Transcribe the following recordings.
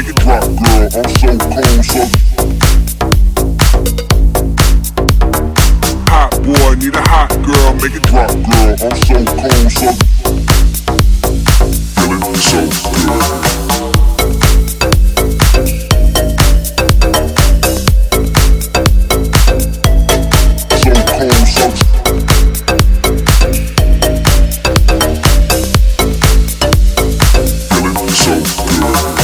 make it drop, girl. I'm so cold, so. Hot boy, need a hot girl, make it drop, girl. I'm so cold, so. Feeling so good. So cold, so. So good.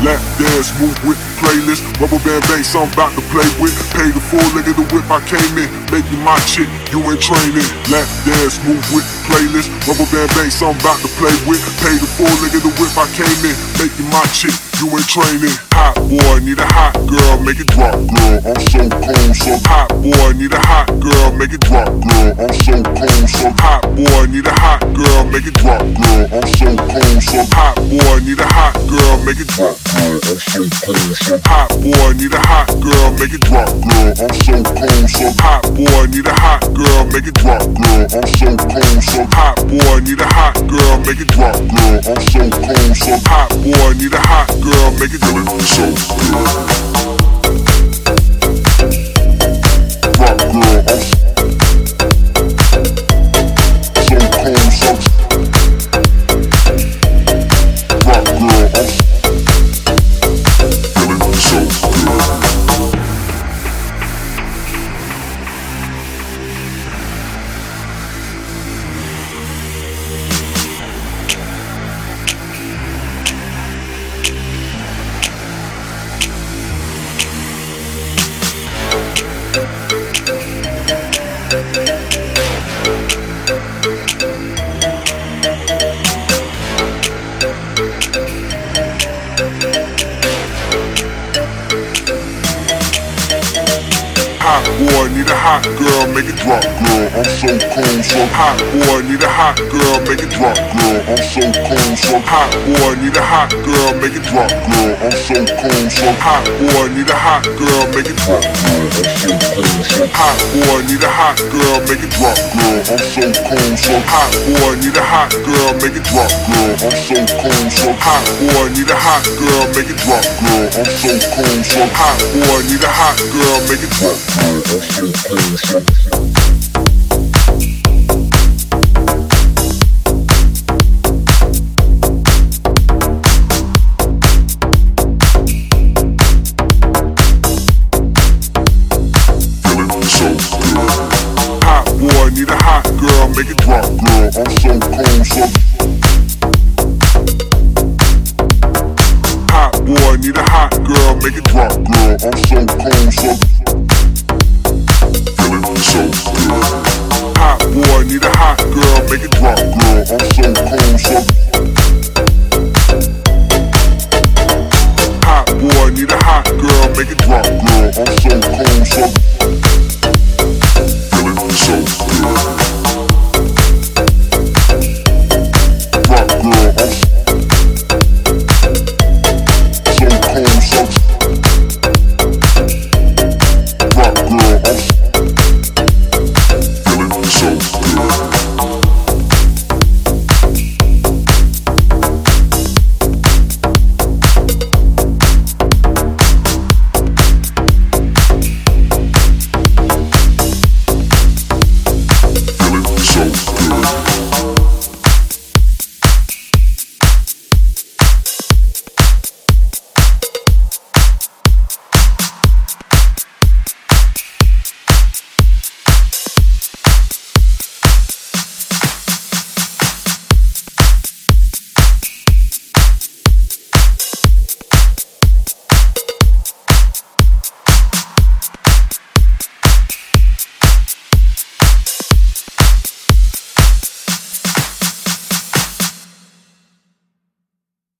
Lap dance, move with playlist. Rubber band bass, I'm about to play with. Pay the full of the whip I came in. Make you my chick, you ain't training. Lap dance, move with playlist. Rubber band bass, I'm about to play with. Pay the full of the whip I came in. Make you my chick, you ain't training. Hot boy, need a hot girl, make it drop, girl. I'm so cold, so hot boy, need a hot make it drop, girl. I'm so cold, so hot boy, need a hot girl, make it drop, girl. I'm so cold, so hot boy, need a hot girl, make it drop, girl. I'm so cold, so hot boy, need a hot girl, make it drop, girl. I'm so cold, so hot boy, need a hot girl, make it drop, girl. I'm so cold, so hot boy, need a hot girl, make it drop, girl. I'm so cold, so hot boy, need a hot girl, make it drop, so good. Hot boy, need a hot girl, make it drop, girl. I'm so cold, so hot boy, need a hot girl, make it drop, girl. I'm so cold, so hot boy, need a hot girl, make it drop, girl. I'm so cold, so hot boy, need a hot girl, make it drop, girl. I'm so cold, so hot boy, need a hot girl, make it drop, girl. I'm so cold, so hot boy, need a hot girl, make it drop, girl. I'm so cold, so hot boy, need a hot girl, make it drop, girl. I'm so cold, so hot boy, need a hot girl, make it drop, girl. Need a hot girl, make it drop, girl. I'm so cold, so so good. Hot boy, need a hot girl, make it drop, girl. I'm so cold, so